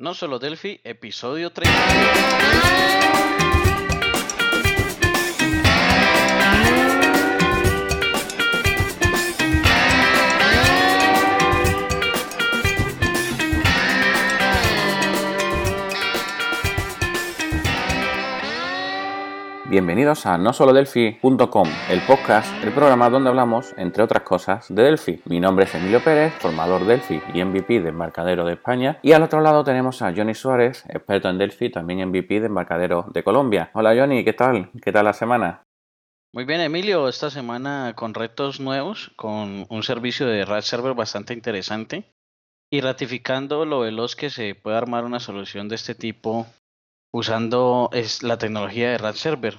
No solo Delphi, episodio 3. Bienvenidos a nosolodelphi.com, el podcast, el programa donde hablamos, entre otras cosas, de Delphi. Mi nombre es Emilio Pérez, formador Delphi y MVP de Embarcadero de España. Y al otro lado tenemos a Johnny Suárez, experto en Delphi, también MVP de Embarcadero de Colombia. Hola Johnny, ¿qué tal? ¿Qué tal la semana? Muy bien, Emilio, esta semana con retos nuevos, con un servicio de RAD Server bastante interesante y ratificando lo veloz que se puede armar una solución de este tipo usando la tecnología de RAD Server.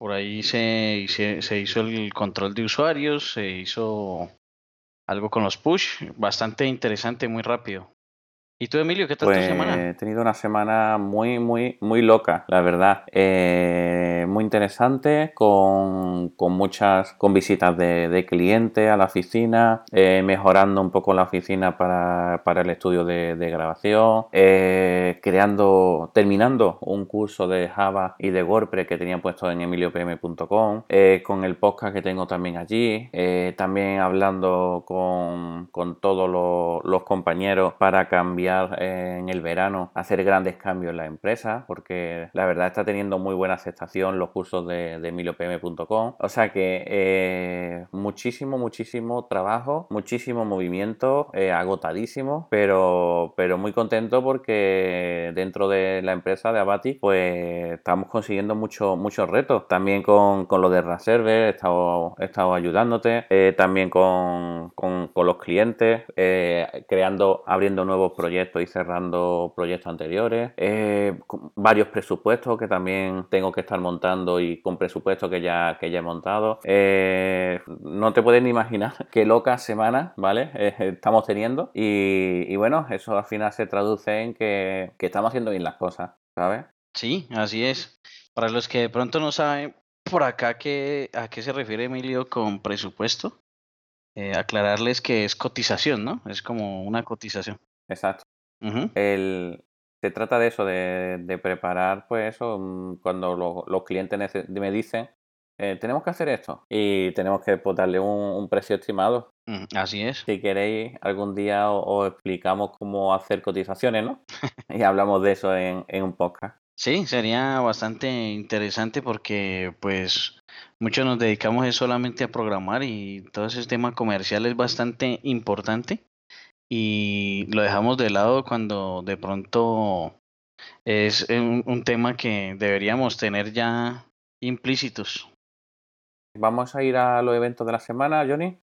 Por ahí se, se, se, hizo el control de usuarios, se hizo algo con los push, bastante interesante, muy rápido. ¿Y tú, Emilio, qué tal pues, tu semana? He tenido una semana muy, muy, muy loca, la verdad. Eh, muy interesante, con, con, muchas, con visitas de, de clientes a la oficina, eh, mejorando un poco la oficina para, para el estudio de, grabación, eh, creando, terminando un curso de Java y de WordPress que tenía puesto en emiliopm.com, con el podcast que tengo también allí, también hablando con, con todos los compañeros para cambiar en el verano hacer grandes cambios en la empresa porque la verdad está teniendo muy buena aceptación los cursos de, de emiliopm.com o sea que eh, muchísimo muchísimo trabajo muchísimo movimiento eh, agotadísimo pero pero muy contento porque dentro de la empresa de Abati pues estamos consiguiendo muchos muchos retos. También con, con lo de Raserver he estado, ayudándote eh, también con, con, con, los clientes creando abriendo nuevos proyectos estoy cerrando proyectos anteriores, eh, varios presupuestos que también tengo que estar montando y con presupuestos que ya, que ya he montado. Eh, no te puedes ni imaginar qué locas semanas, ¿vale? Eh, estamos teniendo y, y, bueno, eso al final se traduce en que, que estamos haciendo bien las cosas, ¿sabes? Sí, así es. Para los que de pronto no saben por acá que, a qué se refiere Emilio con presupuesto, aclararles que es cotización, ¿no? Es como una cotización. Exacto. Uh -huh. el, se trata de eso, de, de preparar, pues eso, cuando lo, los clientes me dicen, eh, tenemos que hacer esto y tenemos que pues, darle un, un, precio estimado. Así es. Si queréis, algún día os, os explicamos cómo hacer cotizaciones, ¿no? y hablamos de eso en, en un podcast. Sí, sería bastante interesante porque pues muchos nos dedicamos solamente a programar y todo ese tema comercial es bastante importante y lo dejamos de lado cuando de pronto es un, tema que deberíamos tener ya implícitos. Vamos a ir a los eventos de la semana, Johnny.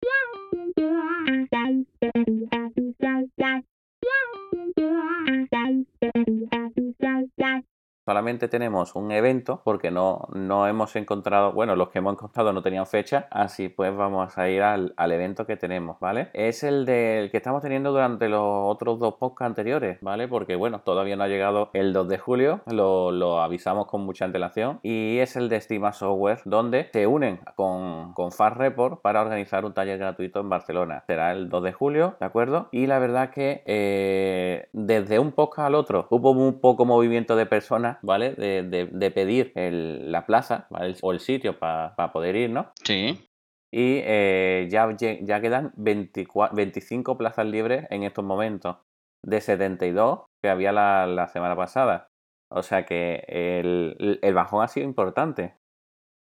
Solamente tenemos un evento porque no, no hemos encontrado, bueno, los que hemos encontrado no tenían fecha, así pues vamos a ir al, al evento que tenemos, ¿vale? Es el del que estamos teniendo durante los otros dos podcasts anteriores, ¿vale? Porque bueno, todavía no ha llegado el 2 de julio, lo, lo avisamos con mucha antelación y es el de Estima Software donde se unen con, con Fast Report para organizar un taller gratuito en Barcelona. Será el 2 de julio, ¿de acuerdo? Y la verdad que eh, desde un podcast al otro hubo un poco movimiento de personas ¿vale? De, de, de pedir el, la plaza ¿vale? o el sitio para pa poder ir, ¿no? Sí. Y eh, ya, ya quedan 24, 25 plazas libres en estos momentos, de 72 que había la, la semana pasada. O sea que el, el, bajón ha sido importante,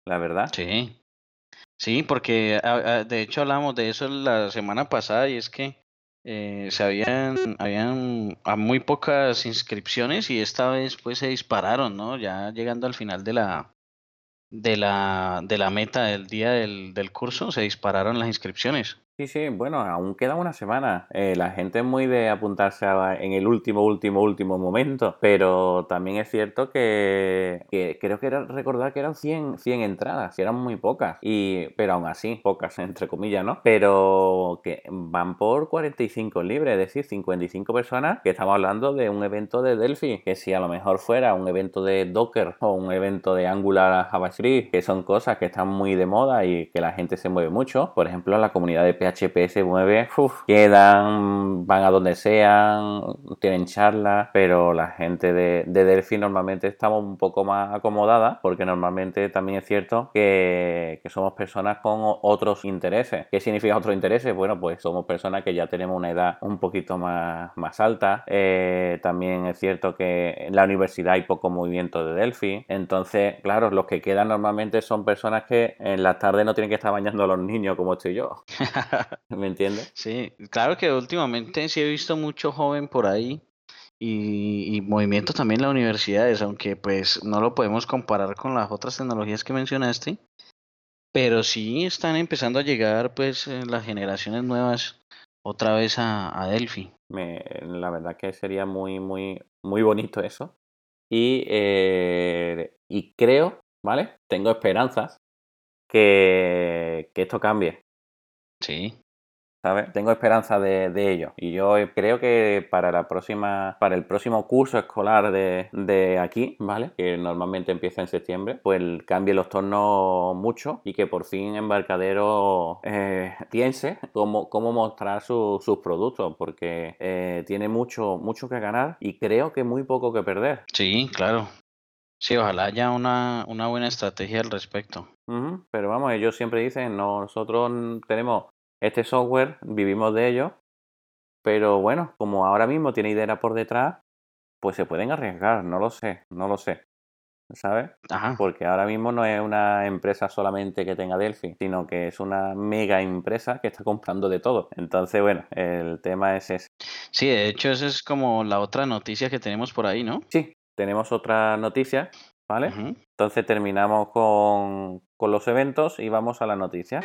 la verdad. Sí. Sí, porque de hecho hablamos de eso la semana pasada y es que eh, se habían, habían a muy pocas inscripciones y esta vez pues se dispararon, ¿no? Ya llegando al final de la de la de la meta del día del, del curso se dispararon las inscripciones. Sí, sí, bueno, aún queda una semana. Eh, la gente es muy de apuntarse en el último, último, último momento, pero también es cierto que, que creo que era recordar que eran 100, 100 entradas, que eran muy pocas, y, pero aún así, pocas entre comillas, ¿no? Pero que van por 45 libres, es decir, 55 personas, que estamos hablando de un evento de Delphi, que si a lo mejor fuera un evento de Docker o un evento de Angular JavaScript, que son cosas que están muy de moda y que la gente se mueve mucho, por ejemplo, la comunidad de PHP PHP se mueve, uf, quedan, van a donde sean, tienen charlas, pero la gente de, de Delphi normalmente estamos un poco más acomodada porque normalmente también es cierto que, que somos personas con otros intereses. ¿Qué significa otros intereses? Bueno, pues somos personas que ya tenemos una edad un poquito más, más alta. Eh, también es cierto que en la universidad hay poco movimiento de Delphi. Entonces, claro, los que quedan normalmente son personas que en las tardes no tienen que estar bañando a los niños como estoy yo. ¿Me entiendes? Sí, claro que últimamente sí he visto mucho joven por ahí y, y movimiento también en las universidades, aunque pues no lo podemos comparar con las otras tecnologías que mencionaste, pero sí están empezando a llegar pues eh, las generaciones nuevas otra vez a, a Delphi. Me, la verdad que sería muy, muy, muy bonito eso. Y, eh, y creo, ¿vale? Tengo esperanzas que, que esto cambie. Sí. ¿sabes? Tengo esperanza de, de, ello. Y yo creo que para la próxima, para el próximo curso escolar de, de, aquí, ¿vale? Que normalmente empieza en septiembre, pues cambie los tornos mucho y que por fin Embarcadero eh, piense cómo, cómo mostrar su, sus productos, porque eh, tiene mucho, mucho que ganar y creo que muy poco que perder. Sí, claro. Sí, ojalá haya una, una buena estrategia al respecto. Uh -huh. Pero vamos, ellos siempre dicen, nosotros tenemos este software, vivimos de ello, pero bueno, como ahora mismo tiene idea por detrás, pues se pueden arriesgar, no lo sé, no lo sé. ¿Sabes? Ajá. Porque ahora mismo no es una empresa solamente que tenga Delphi, sino que es una mega empresa que está comprando de todo. Entonces, bueno, el tema es ese. Sí, de hecho, esa es como la otra noticia que tenemos por ahí, ¿no? Sí, tenemos otra noticia, ¿vale? Uh -huh. Entonces terminamos con, con los eventos y vamos a la noticia.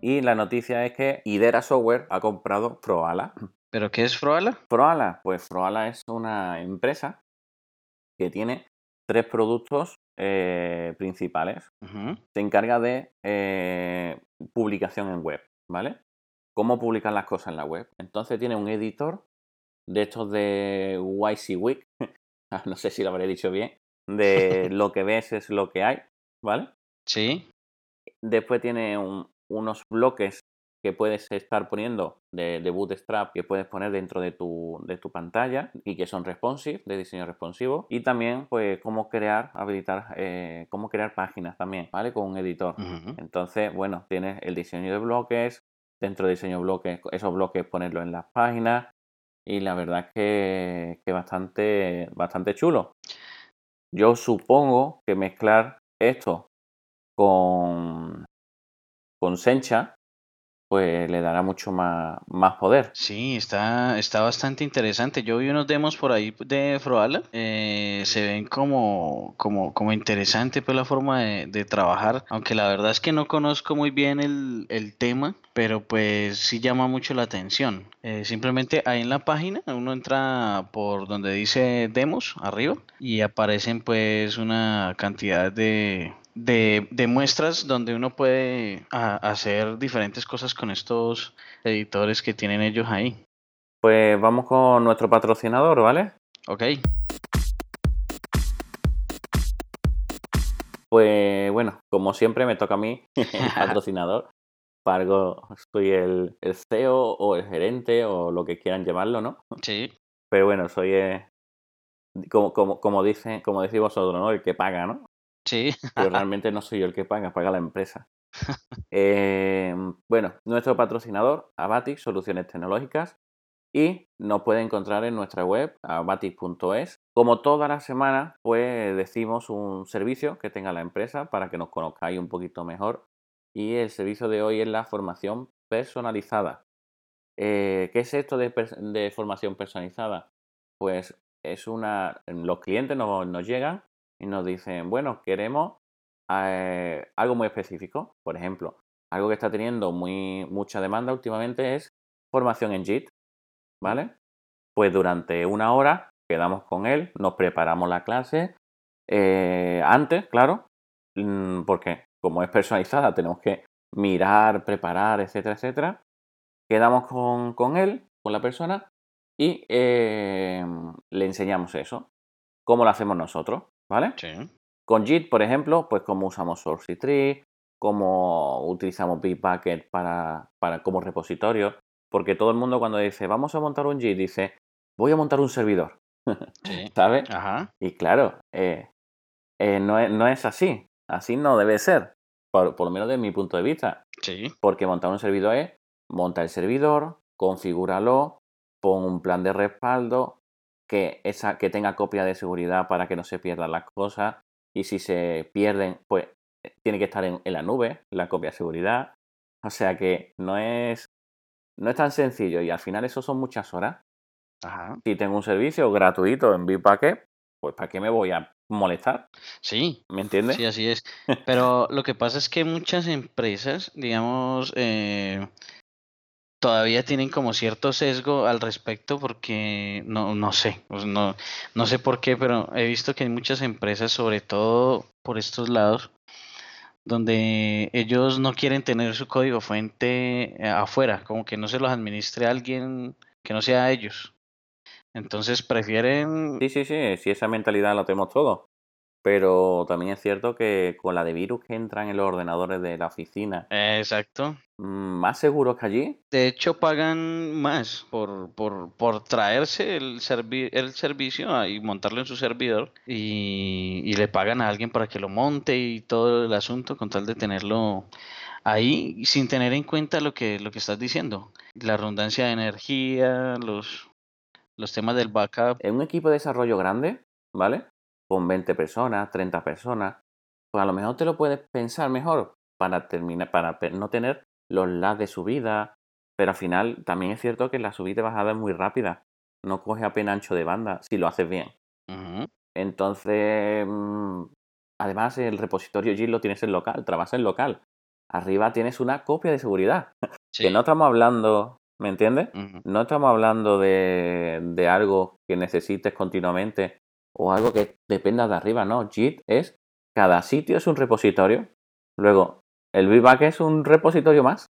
Y la noticia es que Idera Software ha comprado Froala. ¿Pero qué es Froala? Froala, pues Froala es una empresa que tiene tres productos eh, principales. Uh -huh. Se encarga de eh, publicación en web, ¿vale? Cómo publicar las cosas en la web. Entonces tiene un editor de estos de YCWIC, no sé si lo habré dicho bien, de lo que ves es lo que hay, ¿vale? Sí. Después tiene un, unos bloques que puedes estar poniendo de, de, Bootstrap que puedes poner dentro de tu, de tu pantalla y que son responsive, de diseño responsivo. Y también, pues, cómo crear, habilitar, eh, cómo crear páginas también, ¿vale? Con un editor. Uh -huh. Entonces, bueno, tienes el diseño de bloques, dentro de diseño de bloques, esos bloques ponerlo en las páginas. Y la verdad que, que bastante, bastante chulo. Yo supongo que mezclar esto con, con Sencha, pues le dará mucho más, más poder. Sí, está, está bastante interesante. Yo vi unos demos por ahí de Froala. Eh, se ven como, como, como interesante pues la forma de, de, trabajar. Aunque la verdad es que no conozco muy bien el, el tema, pero pues sí llama mucho la atención. Eh, simplemente ahí en la página uno entra por donde dice demos arriba y aparecen pues una cantidad de, de, de, muestras donde uno puede a, hacer diferentes cosas con estos editores que tienen ellos ahí. Pues vamos con nuestro patrocinador, ¿vale? Ok. Pues bueno, como siempre me toca a mí, patrocinador. Para algo soy el, el, CEO o el gerente o lo que quieran llamarlo, ¿no? Sí. Pero bueno, soy eh, como, como, como, dice, como decís vosotros, ¿no? El que paga, ¿no? Pero realmente no soy yo el que paga, paga la empresa. eh, bueno, nuestro patrocinador, Abatic Soluciones Tecnológicas, y nos puede encontrar en nuestra web, abatic.es. Como toda la semana, pues decimos un servicio que tenga la empresa para que nos conozcáis un poquito mejor. Y el servicio de hoy es la formación personalizada. Eh, ¿Qué es esto de, formación personalizada? Pues es una. Los clientes nos llegan y nos dicen, bueno, queremos eh, algo muy específico. Por ejemplo, algo que está teniendo muy, mucha demanda últimamente es formación en JIT. ¿Vale? Pues durante una hora quedamos con él, nos preparamos la clase. Eh, antes, claro, mm, porque como es personalizada, tenemos que mirar, preparar, etcétera, etcétera. Quedamos con, con él, con la persona, y eh, le enseñamos eso. ¿Cómo lo hacemos nosotros? ¿Vale? Sí. Con JIT, por ejemplo, pues cómo usamos Source Tree, cómo utilizamos Bitbucket para, para, como repositorio, porque todo el mundo cuando dice vamos a montar un JIT dice voy a montar un servidor, ¿sabes? Y claro, eh, eh, no, es, no, es, así, así no debe ser, por, por, lo menos desde mi punto de vista. Sí. Porque montar un servidor es monta el servidor, configúralo, pon un plan de respaldo, que, esa, que tenga copia de seguridad para que no se pierdan las cosas y si se pierden, pues eh, tiene que estar en, la nube la copia de seguridad. O sea que no es, no es tan sencillo y al final eso son muchas horas. Si tengo un servicio gratuito en Bitbucket, pues ¿para qué me voy a molestar? Sí. ¿Me entiendes? Sí, así es. Pero lo que pasa es que muchas empresas, digamos, eh, todavía tienen como cierto sesgo al respecto porque no, no sé, pues no, no sé por qué, pero he visto que hay muchas empresas, sobre todo por estos lados, donde ellos no quieren tener su código fuente eh, afuera, como que no se los administre alguien que no sea ellos. Entonces prefieren... Sí, sí, sí, sí, esa mentalidad la tenemos todos. Pero también es cierto que con la de virus que entran en los ordenadores de la oficina. Exacto. Mm, ¿Más seguros que allí? De hecho, pagan más por, por, por traerse el, el servicio y montarlo en su servidor y, y le pagan a alguien para que lo monte y todo el asunto con tal de tenerlo ahí sin tener en cuenta lo que, lo que estás diciendo. La redundancia de energía, los, los temas del backup. En un equipo de desarrollo grande, ¿vale? Con 20 personas, 30 personas, pues a lo mejor te lo puedes pensar mejor para terminar, para no tener los lags de subida, pero al final también es cierto que la subida y bajada es muy rápida. No coge apenas ancho de banda si lo haces bien. Entonces, mm, además el repositorio Git lo tienes en local, trabajas en local. Arriba tienes una copia de seguridad. Que no estamos hablando, ¿me entiendes? No estamos hablando de, de algo que necesites continuamente o algo que dependa de arriba, no. Git es, cada sitio es un repositorio. Luego, el VBAC es un repositorio más.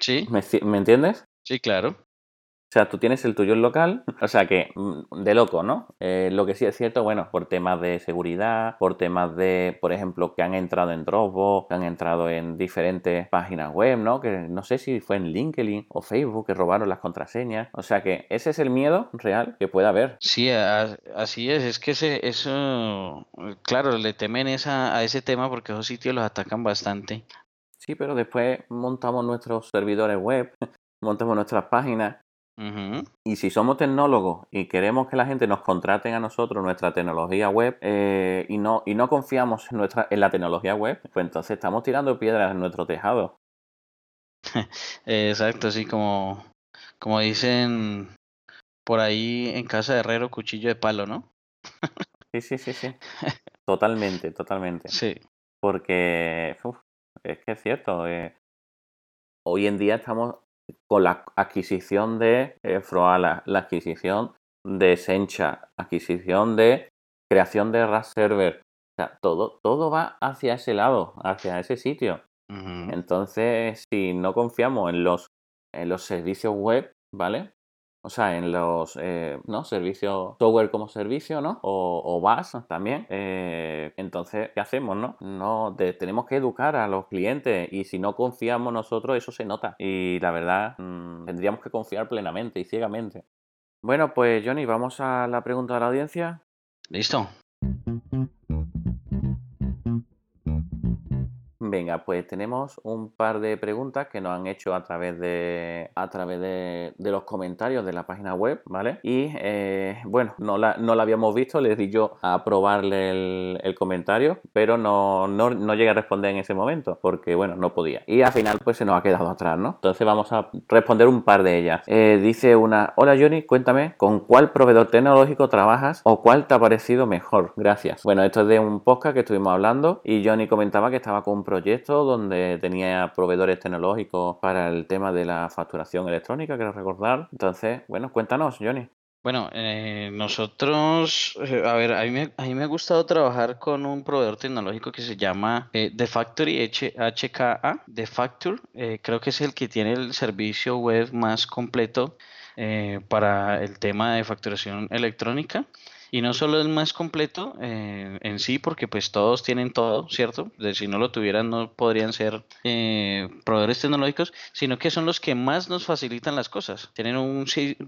Sí. ¿Me, ¿Me, entiendes? Sí, claro. O sea, tú tienes el tuyo en local, o sea que mm, de loco, ¿no? Eh, lo que sí es cierto, bueno, por temas de seguridad, por temas de, por ejemplo, que han entrado en Dropbox, que han entrado en diferentes páginas web, ¿no? Que no sé si fue en LinkedIn o Facebook que robaron las contraseñas. O sea que ese es el miedo real que puede haber. Sí, así es. Es que ese, eso, claro, le temen esa, a ese tema porque esos sitios los atacan bastante. Sí, pero después montamos nuestros servidores web, montamos nuestras páginas y si somos tecnólogos y queremos que la gente nos contraten a nosotros nuestra tecnología web eh, y, no, y no confiamos en, nuestra, en la tecnología web, pues entonces estamos tirando piedras en nuestro tejado. Exacto, así como, como dicen por ahí en casa de herrero, cuchillo de palo, ¿no? sí, sí, sí, sí. Totalmente, totalmente. Sí. Porque es que es cierto. Eh, hoy en día estamos con la adquisición de eh, Froala, la adquisición de Sencha, adquisición de creación de RAS Server. O sea, todo, todo va hacia ese lado, hacia ese sitio. Entonces, si no confiamos en los, en los servicios web, ¿vale? O sea, en los eh, ¿no? servicios, software como servicio, ¿no? O, o BAS también. Eh, entonces, ¿qué hacemos, no? no tenemos que educar a los clientes y si no confiamos nosotros, eso se nota. Y la verdad, mm, tendríamos que confiar plenamente y ciegamente. Bueno, pues Johnny, vamos a la pregunta de la audiencia. Listo. Venga, pues tenemos un par de preguntas que nos han hecho a través de a través de, los comentarios de la página web, ¿vale? Y eh, bueno, no la, no la habíamos visto, les di yo a probarle el, comentario, pero no, no, no, llegué a responder en ese momento, porque bueno, no podía. Y al final pues se nos ha quedado atrás, ¿no? Entonces vamos a responder un par de ellas. Eh, dice una, hola Johnny, cuéntame, ¿con cuál proveedor tecnológico trabajas o cuál te ha parecido mejor? Gracias. Bueno, esto es de un podcast que estuvimos hablando y Johnny comentaba que estaba con un proyecto donde tenía proveedores tecnológicos para el tema de la facturación electrónica, quiero recordar. Entonces, bueno, cuéntanos, Johnny. Bueno, eh, nosotros, eh, a ver, a mí, me, a mí me ha gustado trabajar con un proveedor tecnológico que se llama eh, The Factory HKA, The Factor, creo que es el que tiene el servicio web más completo para el tema de facturación electrónica. Y no solo el más completo eh, en sí, porque pues todos tienen todo, ¿cierto? Si no lo tuvieran no podrían ser eh, proveedores tecnológicos, sino que son los que más nos facilitan las cosas. Tienen un,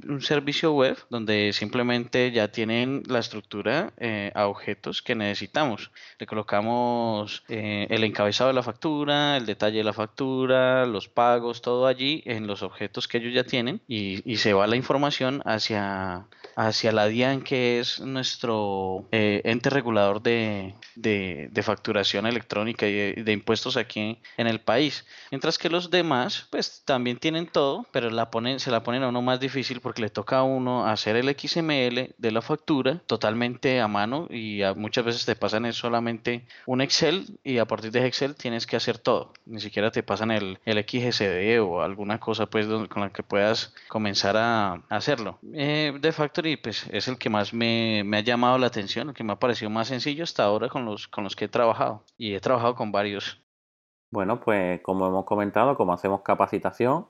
un servicio web donde simplemente ya tienen la estructura eh, a objetos que necesitamos. Le colocamos el encabezado de la factura, el detalle de la factura, los pagos, todo allí en los objetos que ellos ya tienen y, y se va la información hacia, hacia la DIAN que es nuestro eh, ente regulador de, de, facturación electrónica y de, impuestos aquí en el país. Mientras que los demás, pues también tienen todo, pero la ponen, se la ponen a uno más difícil porque le toca a uno hacer el XML de la factura totalmente a mano y muchas veces te pasan es solamente un Excel y a partir de Excel tienes que hacer todo. Ni siquiera te pasan el, el XSD o alguna cosa pues con la que puedas comenzar a, hacerlo. Eh, de Factory pues es el que más me me, ha llamado la atención, el que me ha parecido más sencillo hasta ahora con los, con los que he trabajado. Y he trabajado con varios. Bueno, pues como hemos comentado, como hacemos capacitación,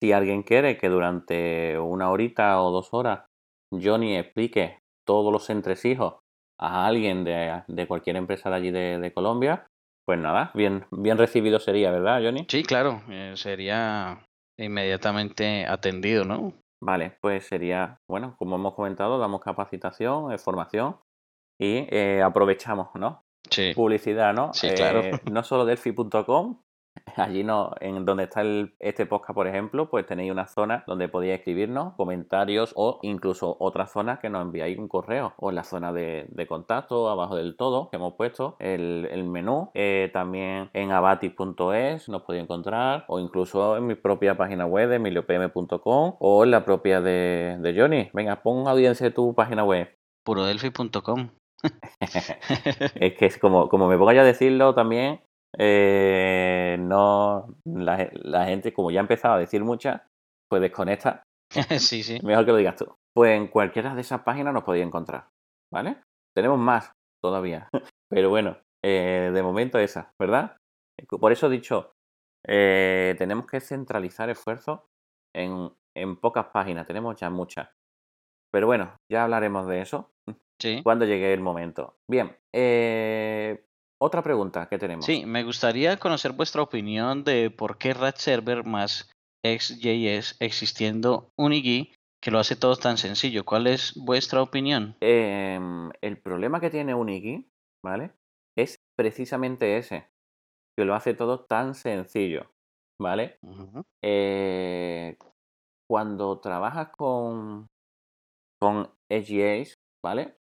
si alguien quiere que durante una horita o dos horas Johnny explique todos los entresijos a alguien de, de cualquier empresa de allí de, Colombia, pues nada, bien, bien recibido sería, ¿verdad, Johnny? Sí, claro, eh, sería inmediatamente atendido, ¿no? Vale, pues sería, bueno, como hemos comentado, damos capacitación, eh, formación y eh, aprovechamos, ¿no? Sí. Publicidad, ¿no? Sí, claro. Eh, no solo delphi.com, Allí no, en donde está el, este podcast, por ejemplo, pues tenéis una zona donde podéis escribirnos comentarios o incluso otra zona que nos enviáis un correo o en la zona de, contacto, abajo del todo, que hemos puesto el, menú. Eh, también en abatis.es nos podéis encontrar o incluso en mi propia página web de emiliopm.com o en la propia de, de Johnny. Venga, pon audiencia de tu página web. Purodelphi.com. es que es como, como me ponga a decirlo también, eh, no, la, gente, como ya ha empezado a decir muchas, pues desconecta. sí, sí. Mejor que lo digas tú. Pues en cualquiera de esas páginas nos podéis encontrar, ¿vale? Tenemos más todavía, pero bueno, eh, de momento esa, ¿verdad? Por eso he dicho, eh, tenemos que centralizar esfuerzos en, en pocas páginas, tenemos ya muchas. Pero bueno, ya hablaremos de eso sí. cuando llegue el momento. Bien, eh, otra pregunta que tenemos. Sí, me gustaría conocer vuestra opinión de por qué Rat Server más XJS existiendo Unigui que lo hace todo tan sencillo. ¿Cuál es vuestra opinión? Em, el problema que tiene Unigui, ¿vale? Es precisamente ese, que lo hace todo tan sencillo, ¿vale? Eh, cuando trabajas con, con XJS, ¿vale?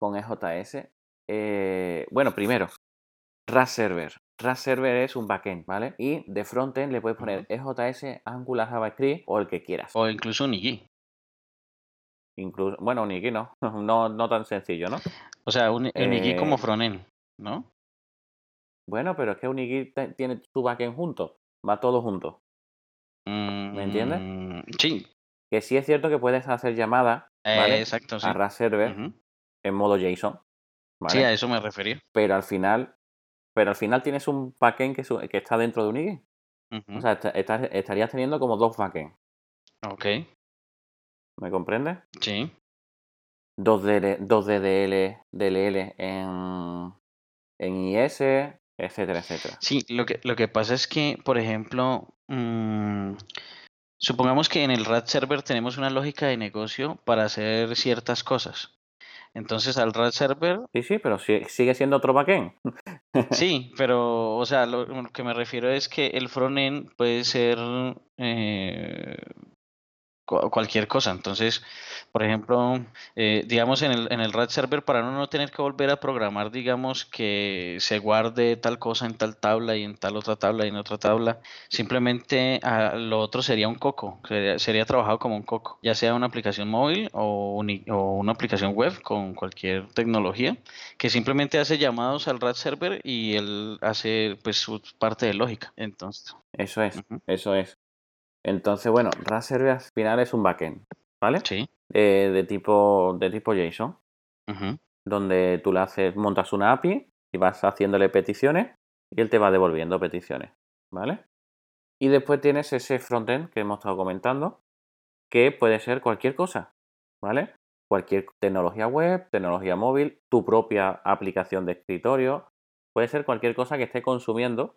Con EJS, eh, bueno, primero, RAS Server. RAS Server es un backend, ¿vale? Y de frontend le puedes poner EJS, Angular, JavaScript o el que quieras. O incluso un Incluso, bueno, un no. no. No tan sencillo, ¿no? O sea, un, eh... como frontend, ¿no? Bueno, pero es que un tiene su backend junto. Va todo junto. ¿Me entiendes? Mm, sí. Que sí es cierto que puedes hacer llamadas ¿vale? exacto, a RAS Server en modo JSON. Sí, a eso me refería. Pero al final pero al final tienes un backend que, que está dentro de un IGE. O sea, estarías teniendo como dos backends. Ok. ¿Me comprendes? Sí. Dos, dos DDL, DLL en, en IS, etcétera, etcétera. Sí, lo que, lo que pasa es que, por ejemplo, mmm, supongamos que en el RAD server tenemos una lógica de negocio para hacer ciertas cosas. Entonces al RAD server. Sí, sí, pero sigue siendo otro backend. sí, pero, o sea, lo, que me refiero es que el frontend puede ser eh, cualquier cosa. Entonces, por ejemplo, eh, digamos en el, en el RAD server, para no tener que volver a programar, digamos que se guarde tal cosa en tal tabla y en tal otra tabla y en otra tabla, simplemente ah, lo otro sería un coco, sería, trabajado como un coco, ya sea una aplicación móvil o, o una aplicación web con cualquier tecnología, que simplemente hace llamados al RAD server y él hace pues su parte de lógica. Entonces. Eso es, eso es. Entonces, bueno, Server al final es un backend, ¿vale? Sí. Eh, de, tipo, de tipo JSON, donde tú le haces, montas una API y vas haciéndole peticiones y él te va devolviendo peticiones, ¿vale? Y después tienes ese frontend que hemos estado comentando, que puede ser cualquier cosa, ¿vale? cualquier tecnología web, tecnología móvil, tu propia aplicación de escritorio, puede ser cualquier cosa que esté consumiendo,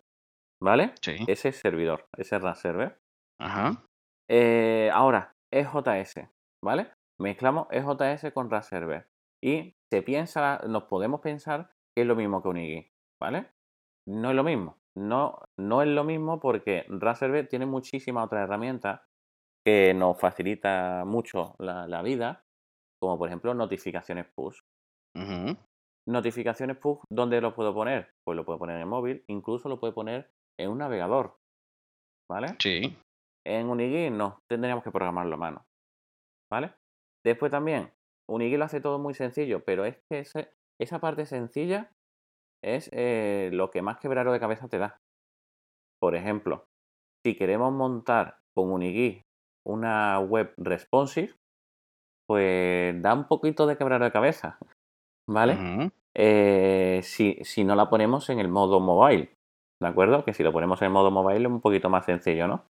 ¿vale? Sí. Ese servidor, ese RAS server. Ajá. Eh, ahora, EJS, ¿vale? Mezclamos EJS con RAS server y se piensa, nos podemos pensar que es lo mismo que un IGI, ¿vale? No es lo mismo. No, no es lo mismo porque RAS server tiene muchísimas otras herramientas que nos facilita mucho la, la vida, como por ejemplo notificaciones push. Notificaciones push, ¿dónde lo puedo poner? Pues lo puedo poner en el móvil, incluso lo puedo poner en un navegador, ¿vale? Sí. En Unigui no, tendríamos que programarlo a mano, ¿vale? Después también, Unigui lo hace todo muy sencillo, pero es que ese- esa parte sencilla es eh, lo que más quebraro de cabeza te da. Por ejemplo, si queremos montar con Unigui una web responsive, pues da un poquito de quebraro de cabeza, ¿vale? Eh, si, si no la ponemos en el modo mobile, ¿de acuerdo? Que si lo ponemos en el modo mobile es un poquito más sencillo, ¿no?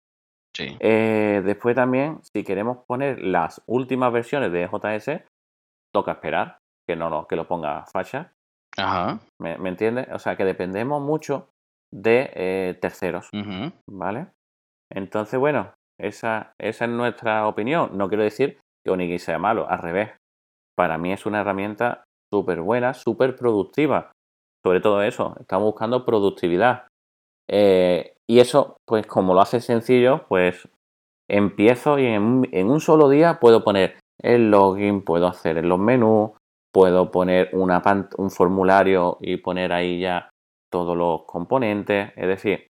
Sí. Eh, después también, si queremos poner las últimas versiones de JS, toca esperar que no lo, que lo ponga facha, Ajá. ¿me, me entiendes? O sea que dependemos mucho de eh, terceros, ¿vale? Entonces, bueno, esa, esa es nuestra opinión. No quiero decir que Onigiri sea malo, al revés. Para mí es una herramienta súper buena, súper productiva. Sobre todo eso, estamos buscando productividad. Eh, y eso, pues como lo hace sencillo, pues empiezo y en, un- solo día puedo poner el login, puedo hacer los menús, puedo poner una un formulario y poner ahí ya todos los componentes. Es decir,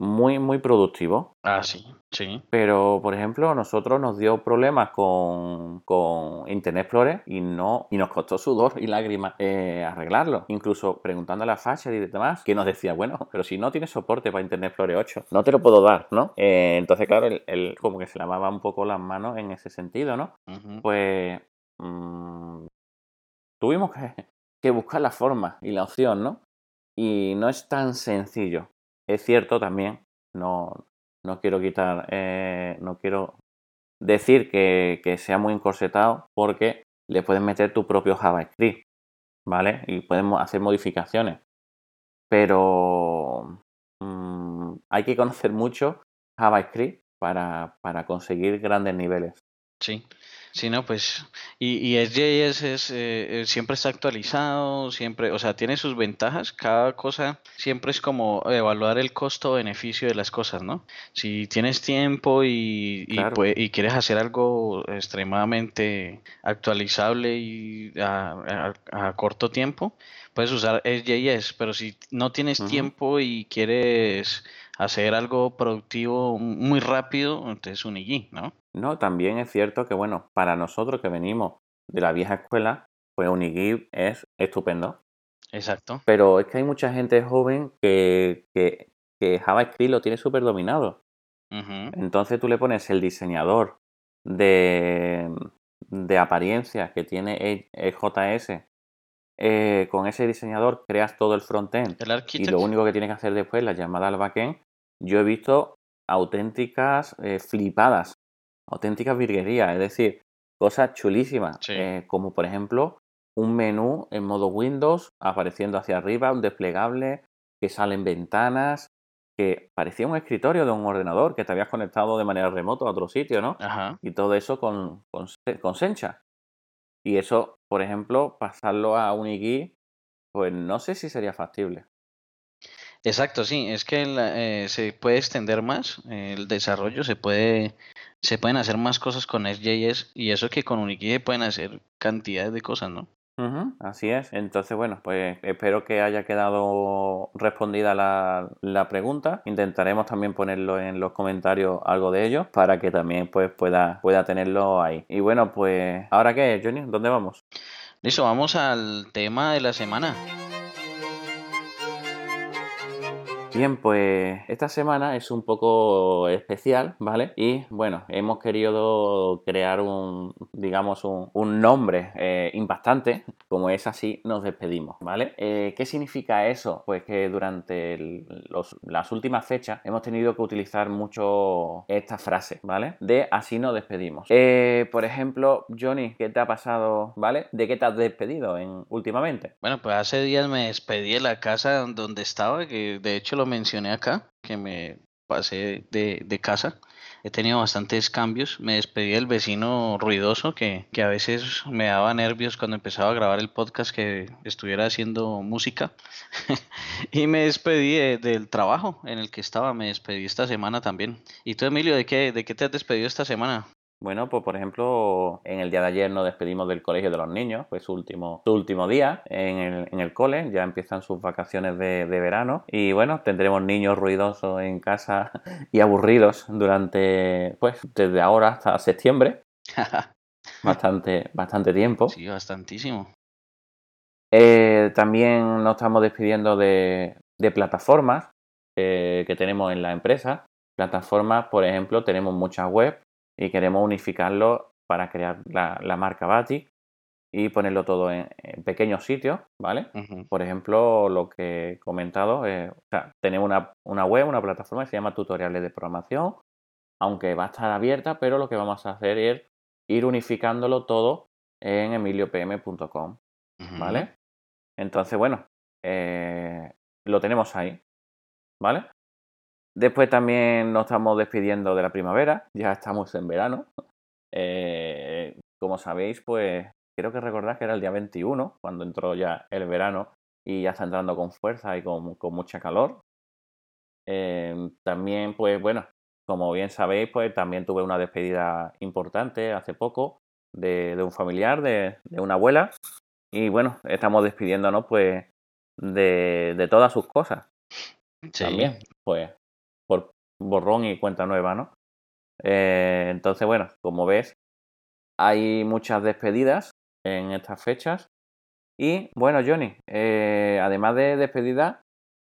muy, muy productivo. Ah, sí. Sí. Pero, por ejemplo, nosotros nos dio problemas con, con Internet Explorer y no y nos costó sudor y lágrimas eh, arreglarlo. Incluso preguntando a Fasher y demás, que nos decía, bueno, pero si no tienes soporte para Internet Explorer 8, no te lo puedo dar, ¿no? Eh, entonces, claro, él, él como que se lavaba un poco las manos en ese sentido, ¿no? Pues mm, tuvimos que, que buscar la forma y la opción, ¿no? Y no es tan sencillo. Es cierto también, no, no quiero quitar, eh, no quiero decir que, sea muy encorsetado porque le puedes meter tu propio JavaScript, ¿vale? Y podemos hacer modificaciones. Pero mm, hay que conocer mucho JavaScript para, para conseguir grandes niveles. Sí. Sí, no, pues. Y, y SJS es, eh, eh, siempre está actualizado, siempre, o sea, tiene sus ventajas. Cada cosa siempre es como evaluar el costo-beneficio de las cosas, ¿no? Si tienes tiempo y, y, Claro. pue- y quieres hacer algo extremadamente actualizable y a, a- a corto tiempo, puedes usar SJS, pero si no tienes tiempo y quieres hacer algo productivo muy rápido, entonces Unigui, ¿no? No, también es cierto que, bueno, para nosotros que venimos de la vieja escuela, pues Unigib es estupendo. Exacto. Pero es que hay mucha gente joven que, que, que JavaScript lo tiene súper dominado. Entonces tú le pones el diseñador de, de apariencia que tiene E- EJS. eh, con ese diseñador creas todo el frontend El y lo único que tienes que hacer después, la llamada al backend, yo he visto auténticas eh, flipadas, auténticas virguerías, es decir, cosas chulísimas, Sí. eh, como por ejemplo un menú en modo Windows apareciendo hacia arriba, un desplegable, que salen ventanas, que parecía un escritorio de un ordenador que te habías conectado de manera remota a otro sitio, ¿no? Ajá. Y todo eso con, con, con Sencha. Y eso, por ejemplo, pasarlo a Unigui, pues no sé si sería factible. Exacto, sí, es que la- eh, se puede extender más el desarrollo, se puede, se pueden hacer más cosas con SJS y eso que con se pueden hacer cantidades de cosas, ¿no? Ujú, así es. Entonces, bueno, pues espero que haya quedado respondida la, la pregunta. Intentaremos también ponerlo en los comentarios algo de ello para que también pues pueda, pueda tenerlo ahí. Y bueno, pues, ¿ahora qué, Johnny? ¿Dónde vamos? Listo, vamos al tema de la semana. Bien, pues esta semana es un poco especial, ¿vale? Y bueno, hemos querido crear un, digamos, un, nombre eh, impactante, como es así, nos despedimos, ¿vale? Eh, ¿Qué significa eso? Pues que durante las últimas fechas hemos tenido que utilizar mucho esta frase, ¿vale? De así nos despedimos. Eh, por ejemplo, Johnny, ¿qué te ha pasado, ¿vale? ¿De qué te has despedido en, últimamente? Bueno, pues hace días me despedí de la casa donde estaba, que de hecho lo mencioné acá, que me pasé de, de casa. He tenido bastantes cambios. Me despedí del vecino ruidoso que, que, a veces me daba nervios cuando empezaba a grabar el podcast que estuviera haciendo música. y me despedí del trabajo en el que estaba. Me despedí esta semana también. ¿Y tú, Emilio, de qué, de qué te has despedido esta semana? Bueno, pues por ejemplo, en el día de ayer nos despedimos del colegio de los niños, fue su último, su último día en el, en el cole, ya empiezan sus vacaciones de, de, verano y bueno, tendremos niños ruidosos en casa y aburridos durante, pues, desde ahora hasta septiembre. bastante, bastante tiempo. Sí, bastantísimo. Eh, también nos estamos despidiendo de, de plataformas eh, que tenemos en la empresa. Plataformas, por ejemplo, tenemos muchas webs y queremos unificarlo para crear la, marca Batik y ponerlo todo en, pequeños sitios, ¿vale? Por ejemplo, lo que he comentado, o sea, tenemos una, una, web, una plataforma que se llama Tutoriales de Programación, aunque va a estar abierta, pero lo que vamos a hacer es ir unificándolo todo en emiliopm.com, ¿vale? Entonces, bueno, eh, lo tenemos ahí, ¿vale? Después también nos estamos despidiendo de la primavera, ya estamos en verano. Eh, como sabéis, pues creo que recordad que era el día 21, cuando entró ya el verano y ya está entrando con fuerza y con, mucha calor. Eh, también, pues bueno, como bien sabéis, pues también tuve una despedida importante hace poco de, un familiar, de, una abuela. Y bueno, estamos despidiéndonos pues de, de todas sus cosas. Sí. También, pues borrón y cuenta nueva, ¿no? Eh, entonces, bueno, como ves, hay muchas despedidas en estas fechas. Y bueno, Johnny, eh, además de despedidas,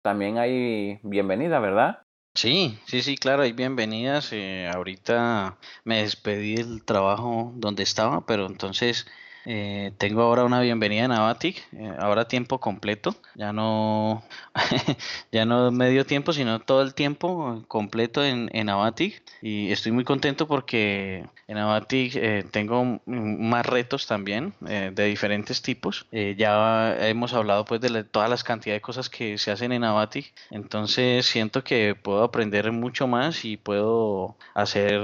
también hay bienvenidas, ¿verdad? Sí, sí, sí, claro, hay bienvenidas. Eh, ahorita me despedí del trabajo donde estaba, pero entonces eh, tengo ahora una bienvenida en Avatic, eh, ahora tiempo completo, ya no, ya no medio tiempo, sino todo el tiempo completo en, en Avatic y estoy muy contento porque en Avatic eh, tengo más retos también de diferentes tipos. ya hemos hablado pues de todas las cantidades de cosas que se hacen en Avatic, entonces siento que puedo aprender mucho más y puedo hacer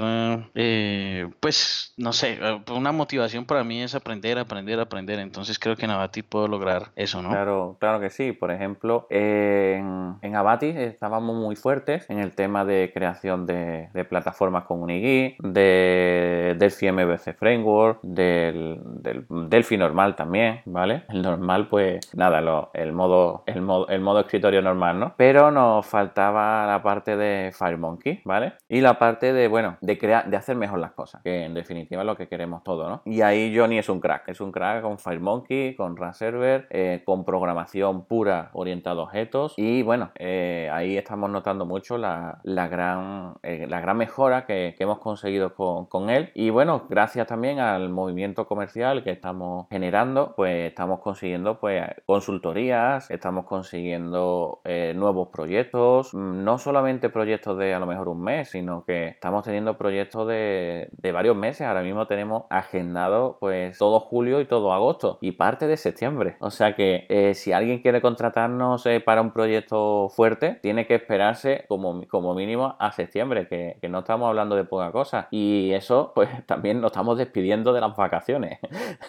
pues no sé, una motivación para mí es aprender aprender, aprender. Entonces creo que en Abati puedo lograr eso, ¿no? Claro, claro que sí. Por ejemplo, en, en Abati estábamos muy fuertes en el tema de creación de, plataformas con Unigui, de Delphi MVC Framework, del, del Delphi normal también, ¿vale? El normal, pues nada, lo, el, modo, el, modo, el modo escritorio normal, ¿no? Pero nos faltaba la parte de FireMonkey, ¿vale? Y la parte de, bueno, de crear, de hacer mejor las cosas, que en definitiva es lo que queremos todo, ¿no? Y ahí Johnny es un crack es un crack con FireMonkey, con RunServer, eh, con programación pura orientada a objetos. Y bueno, eh, ahí estamos notando mucho la, gran, eh, la gran mejora que, hemos conseguido con, él. Y bueno, gracias también al movimiento comercial que estamos generando, pues estamos consiguiendo pues consultorías, estamos consiguiendo nuevos proyectos, mm, no solamente proyectos de a lo mejor un mes, sino que estamos teniendo proyectos de, de varios meses. Ahora mismo tenemos agendado pues todos julio y todo agosto y parte de septiembre. O sea que eh, si alguien quiere contratarnos eh, para un proyecto fuerte, tiene que esperarse como, como mínimo a septiembre, que, no estamos hablando de poca cosa. Y eso, pues también nos estamos despidiendo de las vacaciones.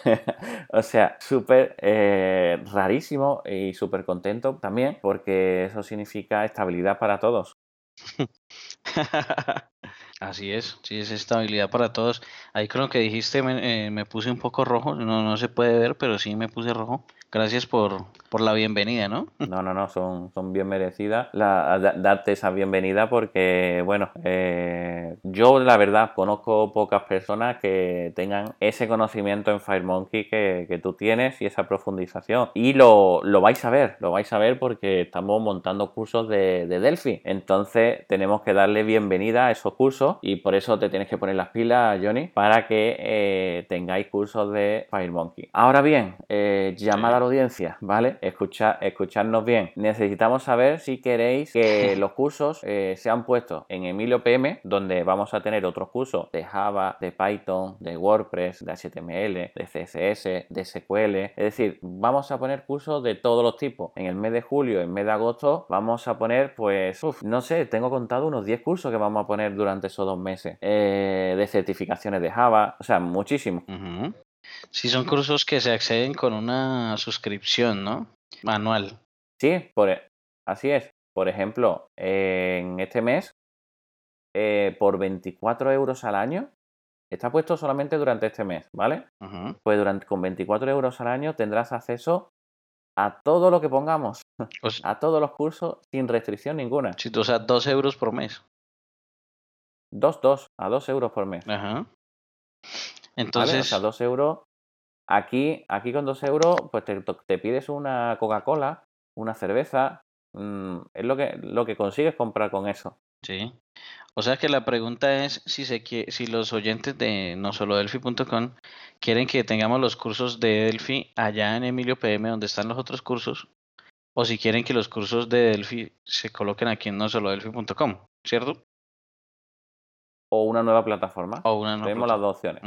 o sea, súper eh, rarísimo y súper contento también, porque eso significa estabilidad para todos. Así es, sí, es estabilidad para todos. Ahí con lo que dijiste me, eh, me puse un poco rojo, no, no se puede ver, pero sí me puse rojo. Gracias por, por la bienvenida, ¿no? No, no, no, son, son bien merecidas la, darte esa bienvenida porque, bueno, eh, yo la verdad conozco pocas personas que tengan ese conocimiento en FireMonkey que, que tú tienes y esa profundización. Y lo, lo, vais a ver, lo vais a ver porque estamos montando cursos de, de Delphi. Entonces tenemos que darle bienvenida a esos cursos y por eso te tienes que poner las pilas, Johnny, para que eh, tengáis cursos de FireMonkey. Ahora bien, eh, llamada a audiencia, ¿vale? Escuchad, escuchadnos bien. Necesitamos saber si queréis que los cursos eh, sean puestos en Emilio PM, donde vamos a tener otros cursos de Java, de Python, de WordPress, de HTML, de CSS, de SQL. Es decir, vamos a poner cursos de todos los tipos. En el mes de julio, en el mes de agosto, vamos a poner, pues, no sé, tengo contado unos 10 cursos que vamos a poner durante esos dos meses eh, de certificaciones de Java, o sea, muchísimo. Sí, son cursos que se acceden con una suscripción, ¿no? Manual. Sí, por, e, así es. Por ejemplo, en este mes, eh, por 24 euros al año, está puesto solamente durante este mes, ¿vale? Pues durante, con 24 euros al año tendrás acceso a todo lo que pongamos, a todos los cursos sin restricción ninguna. Sí, o sea, 2 euros por mes. 2, 2, a 2 euros por mes. Ajá. Entonces. O sea, 2 euros. Aquí, aquí con 2 euros, pues te, te pides una Coca-Cola, una cerveza. Mmm, es lo que, lo que consigues comprar con eso. Sí. O sea que la pregunta es si, se, si los oyentes de no solo Delphi.com quieren que tengamos los cursos de Delphi allá en Emilio PM, donde están los otros cursos, o si quieren que los cursos de Delphi se coloquen aquí en no solo Delphi.com, ¿cierto? O una nueva plataforma. O una nueva Tenemos las dos opciones.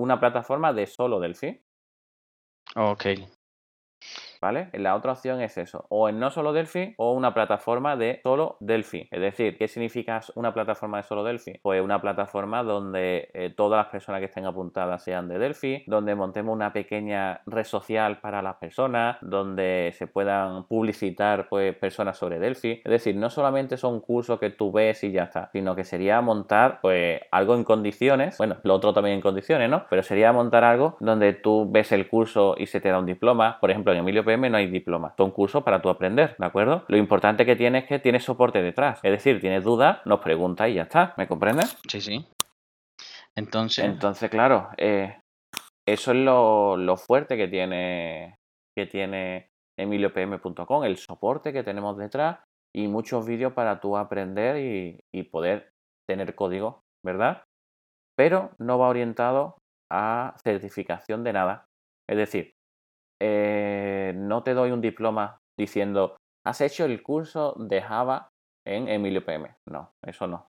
Una plataforma de solo Delphi. Ok. ¿Vale? La otra opción es eso, o en no solo Delphi o una plataforma de solo Delphi. Es decir, ¿qué significa una plataforma de solo Delphi? Pues una plataforma donde eh, todas las personas que estén apuntadas sean de Delphi, donde montemos una pequeña red social para las personas, donde se puedan publicitar pues personas sobre Delphi. Es decir, no solamente son cursos que tú ves y ya está, sino que sería montar pues algo en condiciones, bueno, lo otro también en condiciones, ¿no? Pero sería montar algo donde tú ves el curso y se te da un diploma, por ejemplo, en Emilio no hay diploma. Son cursos para tú aprender, ¿de acuerdo? Lo importante que tiene es que tienes soporte detrás. Es decir, tienes dudas, nos preguntas y ya está. ¿Me comprendes? Sí, sí. Entonces. Entonces, claro, eh, eso es lo, fuerte que tiene, que tiene emiliopm.com, el soporte que tenemos detrás y muchos vídeos para tú aprender y, y poder tener código, ¿verdad? Pero no va orientado a certificación de nada. Es decir, eh, no te doy un diploma diciendo, has hecho el curso de Java en Emilio PM. No, eso no.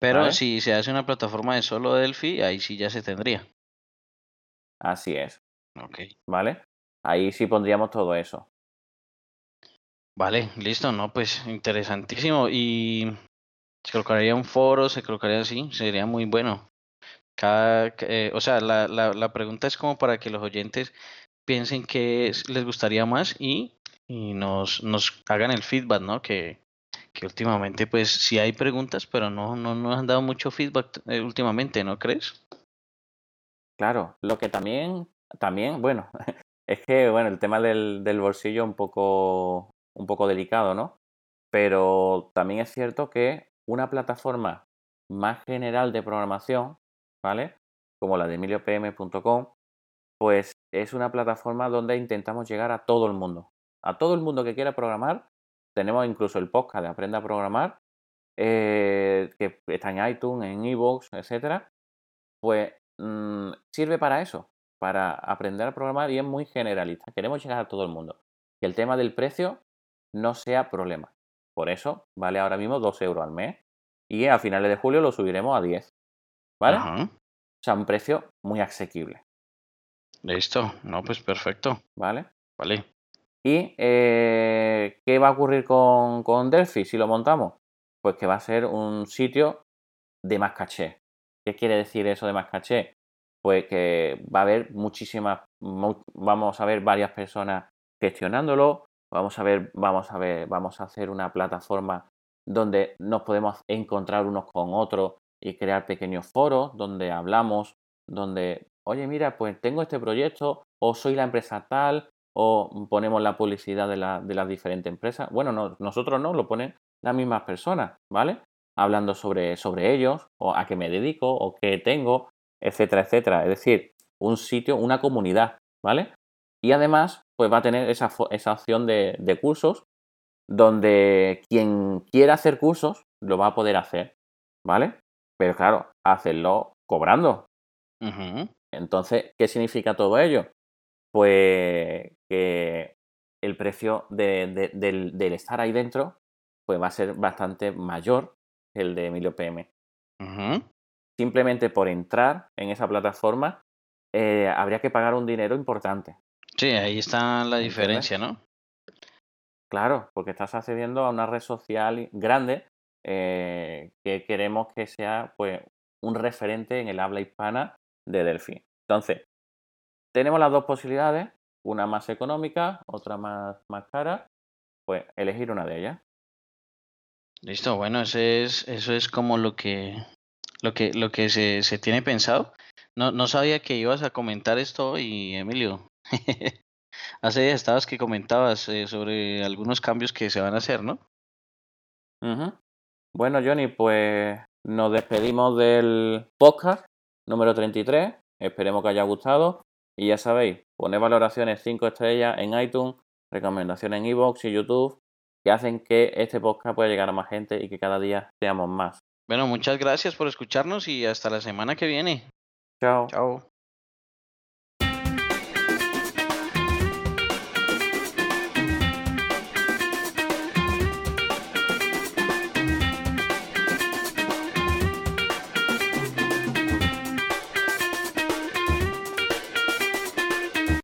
Pero si se hace una plataforma de solo Delphi, ahí sí ya se tendría. Así es. Ok. ¿Vale? Ahí sí pondríamos todo eso. Vale, listo, no, pues interesantísimo. Y se colocaría un foro, se colocaría así, sería muy bueno. Cada, eh, o sea, la, la, la, pregunta es como para que los oyentes piensen que les gustaría más y, y nos, nos hagan el feedback, ¿no? Que, que últimamente, pues sí hay preguntas, pero no, no nos han dado mucho feedback eh, últimamente, ¿no crees? Claro, lo que también, también, bueno, es que, bueno, el tema del, del bolsillo un poco, un poco delicado, ¿no? Pero también es cierto que una plataforma más general de programación ¿vale? Como la de emiliopm.com, pues es una plataforma donde intentamos llegar a todo el mundo. A todo el mundo que quiera programar. Tenemos incluso el podcast de Aprenda a Programar, eh, que está en iTunes, en iVoox, etcétera. Pues mm, sirve para eso, para aprender a programar y es muy generalista. Queremos llegar a todo el mundo. Que el tema del precio no sea problema. Por eso vale ahora mismo 2 euros al mes y a finales de julio lo subiremos a 10. ¿Vale? O sea, un precio muy asequible. Listo, no, pues perfecto. ¿Vale? Vale. ¿Y eh, qué va a ocurrir con, con Delphi si lo montamos? Pues que va a ser un sitio de más caché. ¿Qué quiere decir eso de más caché? Pues que va a haber muchísimas, vamos a ver varias personas gestionándolo, vamos a ver, vamos a ver, vamos a hacer una plataforma donde nos podemos encontrar unos con otros y crear pequeños foros donde hablamos, donde, oye, mira, pues tengo este proyecto o soy la empresa tal o ponemos la publicidad de, la, de las diferentes empresas. Bueno, no, nosotros no, lo ponen las mismas personas, ¿vale? Hablando sobre, sobre ellos, o a qué me dedico, o qué tengo, etcétera, etcétera. Es decir, un sitio, una comunidad, ¿vale? Y además, pues va a tener esa, esa opción de, de cursos donde quien quiera hacer cursos lo va a poder hacer, ¿vale? Pero claro, hacerlo cobrando. Entonces, ¿qué significa todo ello? Pues que el precio de, del, del, estar ahí dentro pues va a ser bastante mayor que el de Emilio PM. Simplemente por entrar en esa plataforma eh, habría que pagar un dinero importante. Sí, ahí está la diferencia, ¿no? Claro, porque estás accediendo a una red social grande eh, que queremos que sea pues un referente en el habla hispana de Delphi. Entonces, tenemos las dos posibilidades, una más económica, otra más, más cara, pues elegir una de ellas. Listo, bueno, eso es, eso es como lo que, lo que, lo que se, se tiene pensado. No, no sabía que ibas a comentar esto hoy, Emilio. Hace días estabas que comentabas eh, sobre algunos cambios que se van a hacer, ¿no? Bueno, Johnny, pues nos despedimos del podcast número 33. Esperemos que haya gustado. Y ya sabéis, poner valoraciones 5 estrellas en iTunes, recomendaciones en iVoox y YouTube, que hacen que este podcast pueda llegar a más gente y que cada día seamos más. Bueno, muchas gracias por escucharnos y hasta la semana que viene. Chao. Chao.